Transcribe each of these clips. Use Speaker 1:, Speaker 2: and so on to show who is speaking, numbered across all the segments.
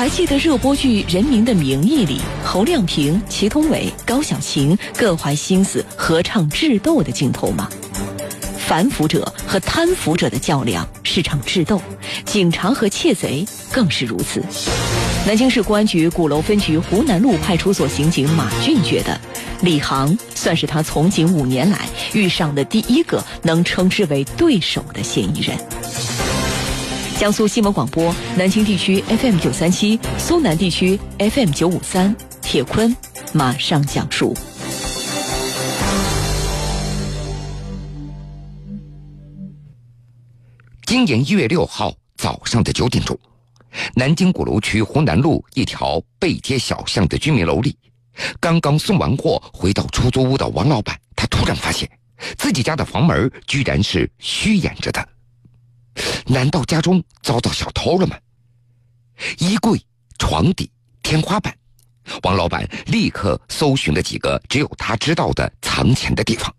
Speaker 1: 还记得热播剧《人民的名义》里，侯亮平、祁同伟、高小琴各怀心思合唱智斗的镜头吗？反腐者和贪腐者的较量是场智斗，警察和窃贼更是如此。南京市公安局鼓楼分局湖南路派出所刑警马俊觉得，李航算是他从警五年来遇上的第一个能称之为对手的嫌疑人。江苏新闻广播南京地区 FM 九三七，苏南地区 FM 九五三，铁坤马上讲述。
Speaker 2: 今年一月六号早上的九点钟。南京鼓楼区湖南路一条背街小巷的居民楼里，刚刚送完货回到出租屋的王老板，他突然发现自己家的房门居然是虚掩着的。难道家中遭到小偷了吗？衣柜、床底、天花板，王老板立刻搜寻了几个只有他知道的藏钱的地方。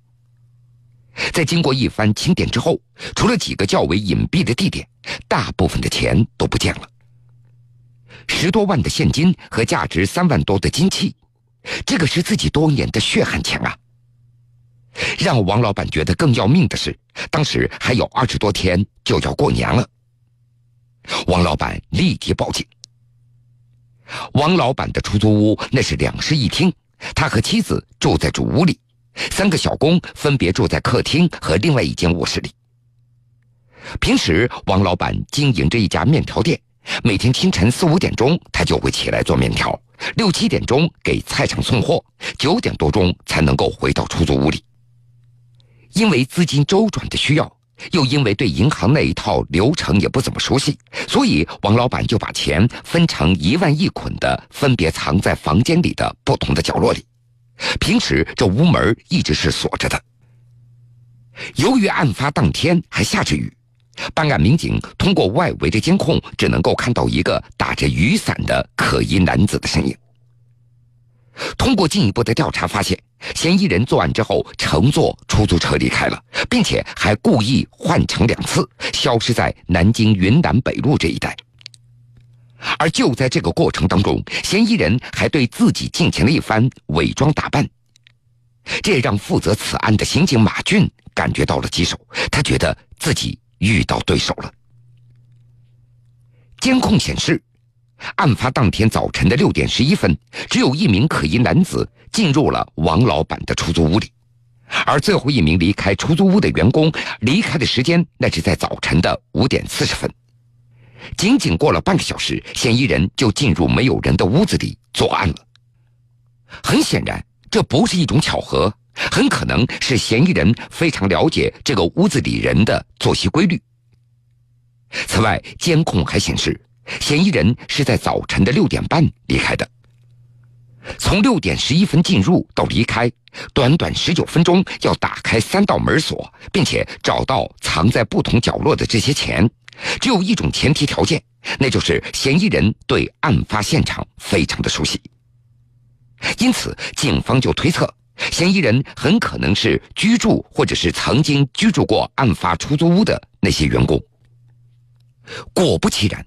Speaker 2: 在经过一番清点之后，除了几个较为隐蔽的地点，大部分的钱都不见了。十多万的现金和价值三万多的金器，这个是自己多年的血汗钱啊！让王老板觉得更要命的是，当时还有二十多天就要过年了。王老板立即报警。王老板的出租屋那是两室一厅，他和妻子住在主屋里，三个小工分别住在客厅和另外一间卧室里。平时，王老板经营着一家面条店。每天清晨四五点钟，他就会起来做面条；六七点钟给菜场送货，九点多钟才能够回到出租屋里。因为资金周转的需要，又因为对银行那一套流程也不怎么熟悉，所以王老板就把钱分成一万一捆的，分别藏在房间里的不同的角落里。平时这屋门一直是锁着的。由于案发当天还下着雨。办案民警通过外围的监控，只能够看到一个打着雨伞的可疑男子的身影。通过进一步的调查发现，嫌疑人作案之后乘坐出租车离开了，并且还故意换乘两次，消失在南京云南北路这一带。而就在这个过程当中，嫌疑人还对自己进行了一番伪装打扮，这让负责此案的刑警马俊感觉到了棘手，他觉得自己。遇到对手了。监控显示，案发当天早晨的六点十一分，只有一名可疑男子进入了王老板的出租屋里，而最后一名离开出租屋的员工离开的时间，那是在早晨的五点四十分。仅仅过了半个小时，嫌疑人就进入没有人的屋子里作案了。很显然，这不是一种巧合。很可能是嫌疑人非常了解这个屋子里人的作息规律。此外，监控还显示，嫌疑人是在早晨的六点半离开的。从六点十一分进入到离开，短短十九分钟，要打开三道门锁，并且找到藏在不同角落的这些钱，只有一种前提条件，那就是嫌疑人对案发现场非常的熟悉。因此，警方就推测。嫌疑人很可能是居住或者是曾经居住过案发出租屋的那些员工。果不其然，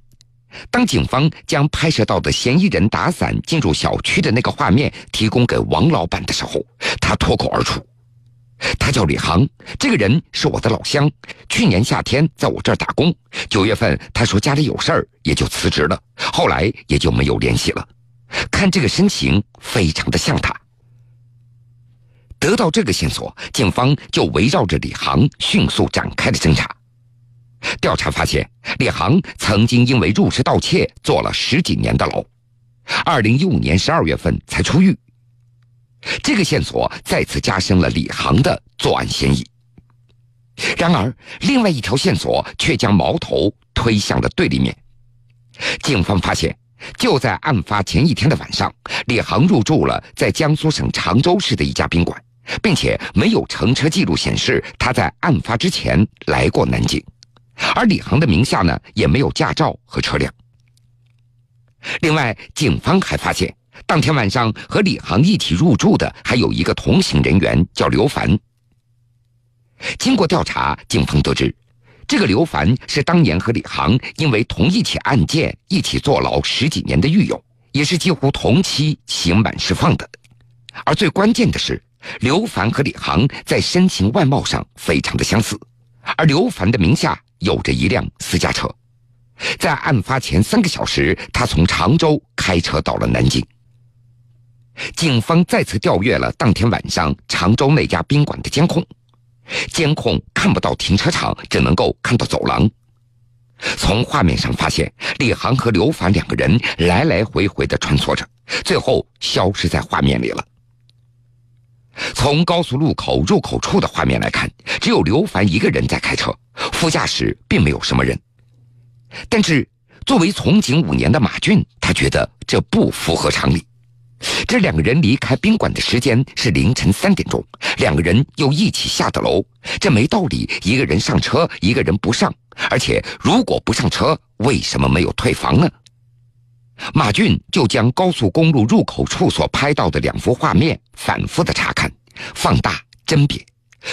Speaker 2: 当警方将拍摄到的嫌疑人打伞进入小区的那个画面提供给王老板的时候，他脱口而出：“他叫李航，这个人是我的老乡，去年夏天在我这儿打工，九月份他说家里有事儿，也就辞职了，后来也就没有联系了。看这个身形，非常的像他。”得到这个线索，警方就围绕着李航迅速展开了侦查。调查发现，李航曾经因为入室盗窃坐了十几年的牢，二零一五年十二月份才出狱。这个线索再次加深了李航的作案嫌疑。然而，另外一条线索却将矛头推向了对立面。警方发现，就在案发前一天的晚上，李航入住了在江苏省常州市的一家宾馆。并且没有乘车记录显示他在案发之前来过南京，而李航的名下呢也没有驾照和车辆。另外，警方还发现，当天晚上和李航一起入住的还有一个同行人员叫刘凡。经过调查，警方得知，这个刘凡是当年和李航因为同一起案件一起坐牢十几年的狱友，也是几乎同期刑满释放的。而最关键的是，刘凡和李航在身形外貌上非常的相似，而刘凡的名下有着一辆私家车。在案发前三个小时，他从常州开车到了南京。警方再次调阅了当天晚上常州那家宾馆的监控，监控看不到停车场，只能够看到走廊。从画面上发现，李航和刘凡两个人来来回回的穿梭着，最后消失在画面里了。从高速路口入口处的画面来看，只有刘凡一个人在开车，副驾驶并没有什么人。但是，作为从警五年的马俊，他觉得这不符合常理。这两个人离开宾馆的时间是凌晨三点钟，两个人又一起下的楼，这没道理。一个人上车，一个人不上，而且如果不上车，为什么没有退房呢？马俊就将高速公路入口处所拍到的两幅画面反复的查看、放大、甄别，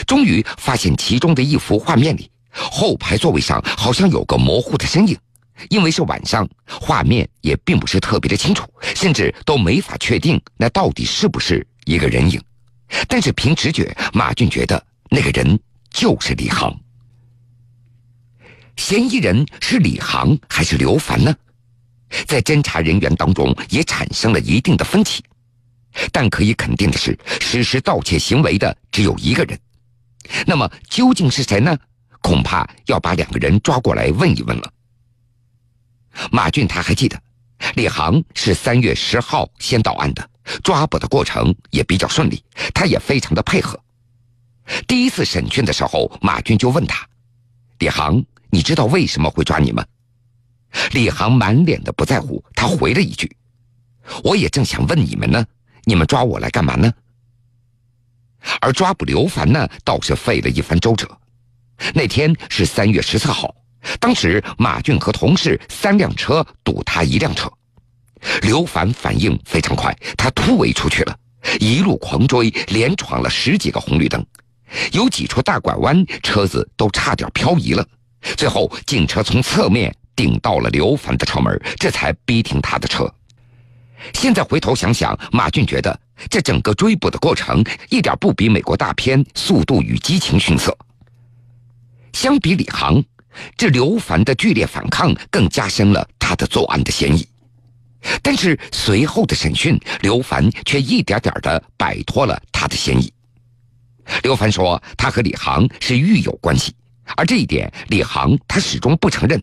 Speaker 2: 终于发现其中的一幅画面里，后排座位上好像有个模糊的身影。因为是晚上，画面也并不是特别的清楚，甚至都没法确定那到底是不是一个人影。但是凭直觉，马俊觉得那个人就是李航。嫌疑人是李航还是刘凡呢？在侦查人员当中也产生了一定的分歧。但可以肯定的是，实施盗窃行为的只有一个人。那么究竟是谁呢？恐怕要把两个人抓过来问一问了。马俊他还记得，李航是三月十号先到案的，抓捕的过程也比较顺利，他也非常的配合。第一次审讯的时候，马俊就问他：“李航，你知道为什么会抓你吗？”李航满脸的不在乎，他回了一句：“我也正想问你们呢，你们抓我来干嘛呢？”而抓捕刘凡呢，倒是费了一番周折。那天是三月十四号。当时马俊和同事三辆车堵他一辆车，刘凡反应非常快，他突围出去了，一路狂追，连闯了十几个红绿灯，有几处大拐弯，车子都差点漂移了。最后警车从侧面顶到了刘凡的车门，这才逼停他的车。现在回头想想，马俊觉得这整个追捕的过程一点不比美国大片《速度与激情》逊色。相比李航。这刘凡的剧烈反抗更加深了他的作案的嫌疑，但是随后的审讯，刘凡却一点点的摆脱了他的嫌疑。刘凡说，他和李航是狱友关系，而这一点李航他始终不承认。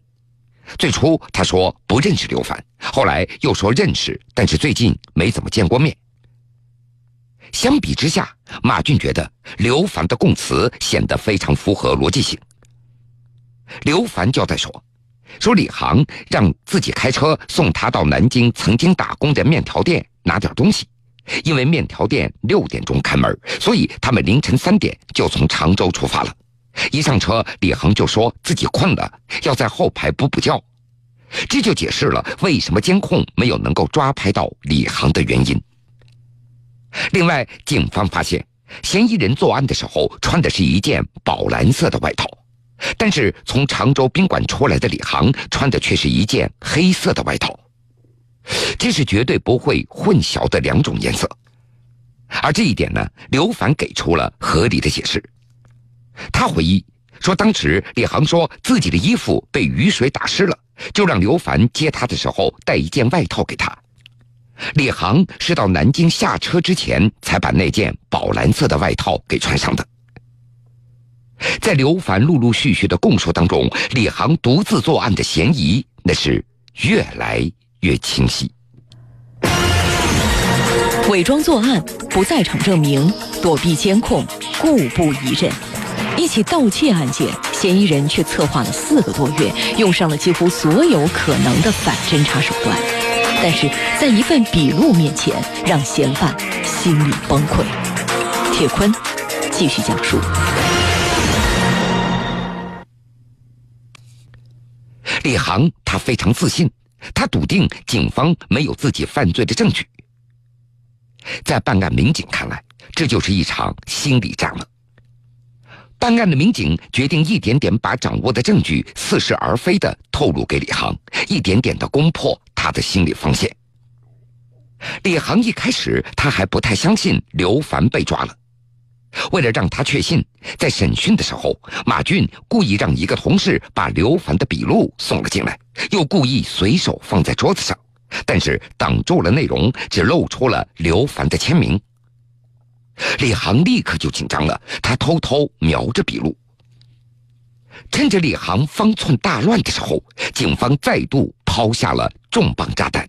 Speaker 2: 最初他说不认识刘凡，后来又说认识，但是最近没怎么见过面。相比之下，马俊觉得刘凡的供词显得非常符合逻辑性。刘凡交代说：“说李航让自己开车送他到南京曾经打工的面条店拿点东西，因为面条店六点钟开门，所以他们凌晨三点就从常州出发了。一上车，李航就说自己困了，要在后排补补觉，这就解释了为什么监控没有能够抓拍到李航的原因。另外，警方发现嫌疑人作案的时候穿的是一件宝蓝色的外套。”但是从常州宾馆出来的李航穿的却是一件黑色的外套，这是绝对不会混淆的两种颜色。而这一点呢，刘凡给出了合理的解释。他回忆说，当时李航说自己的衣服被雨水打湿了，就让刘凡接他的时候带一件外套给他。李航是到南京下车之前才把那件宝蓝色的外套给穿上的。在刘凡陆陆续续的供述当中，李航独自作案的嫌疑那是越来越清晰。
Speaker 1: 伪装作案、不在场证明、躲避监控、故布疑阵，一起盗窃案件，嫌疑人却策划了四个多月，用上了几乎所有可能的反侦查手段，但是在一份笔录面前，让嫌犯心理崩溃。铁坤继续讲述。
Speaker 2: 李航他非常自信，他笃定警方没有自己犯罪的证据。在办案民警看来，这就是一场心理战了。办案的民警决定一点点把掌握的证据似是而非的透露给李航，一点点的攻破他的心理防线。李航一开始他还不太相信刘凡被抓了，为了让他确信，在审讯的时候，马俊故意让一个同事把刘凡的笔录送了进来，又故意随手放在桌子上，但是挡住了内容，只露出了刘凡的签名。李航立刻就紧张了，他偷偷瞄着笔录。趁着李航方寸大乱的时候，警方再度抛下了重磅炸弹。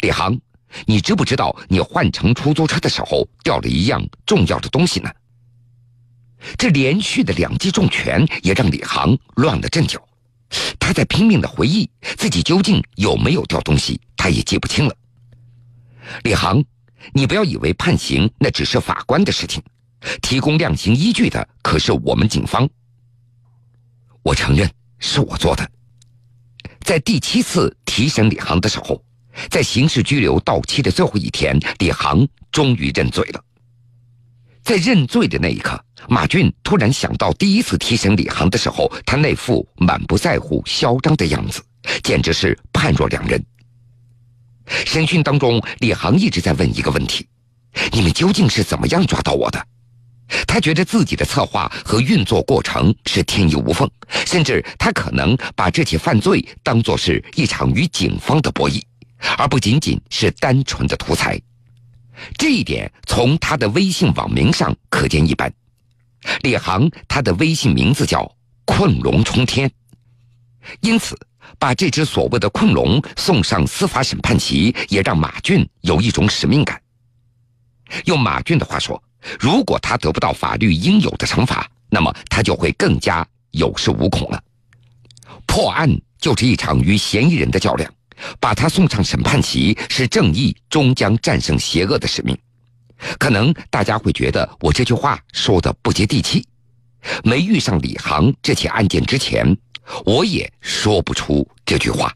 Speaker 2: 李航。你知不知道，你换乘出租车的时候掉了一样重要的东西呢？这连续的两记重拳也让李航乱了阵脚，他在拼命的回忆自己究竟有没有掉东西，他也记不清了。李航，你不要以为判刑那只是法官的事情，提供量刑依据的可是我们警方。我承认是我做的，在第七次提审李航的时候。在刑事拘留到期的最后一天，李航终于认罪了。在认罪的那一刻，马俊突然想到第一次提审李航的时候，他那副满不在乎、嚣张的样子，简直是判若两人。审讯当中，李航一直在问一个问题：“你们究竟是怎么样抓到我的？”他觉得自己的策划和运作过程是天衣无缝，甚至他可能把这起犯罪当作是一场与警方的博弈。而不仅仅是单纯的图财，这一点从他的微信网名上可见一斑。李航他的微信名字叫“困龙冲天”，因此把这只所谓的困龙送上司法审判席，也让马俊有一种使命感。用马俊的话说，如果他得不到法律应有的惩罚，那么他就会更加有恃无恐了。破案就是一场与嫌疑人的较量。把他送上审判席，是正义终将战胜邪恶的使命。可能大家会觉得我这句话说的不接地气。没遇上李航这起案件之前，我也说不出这句话。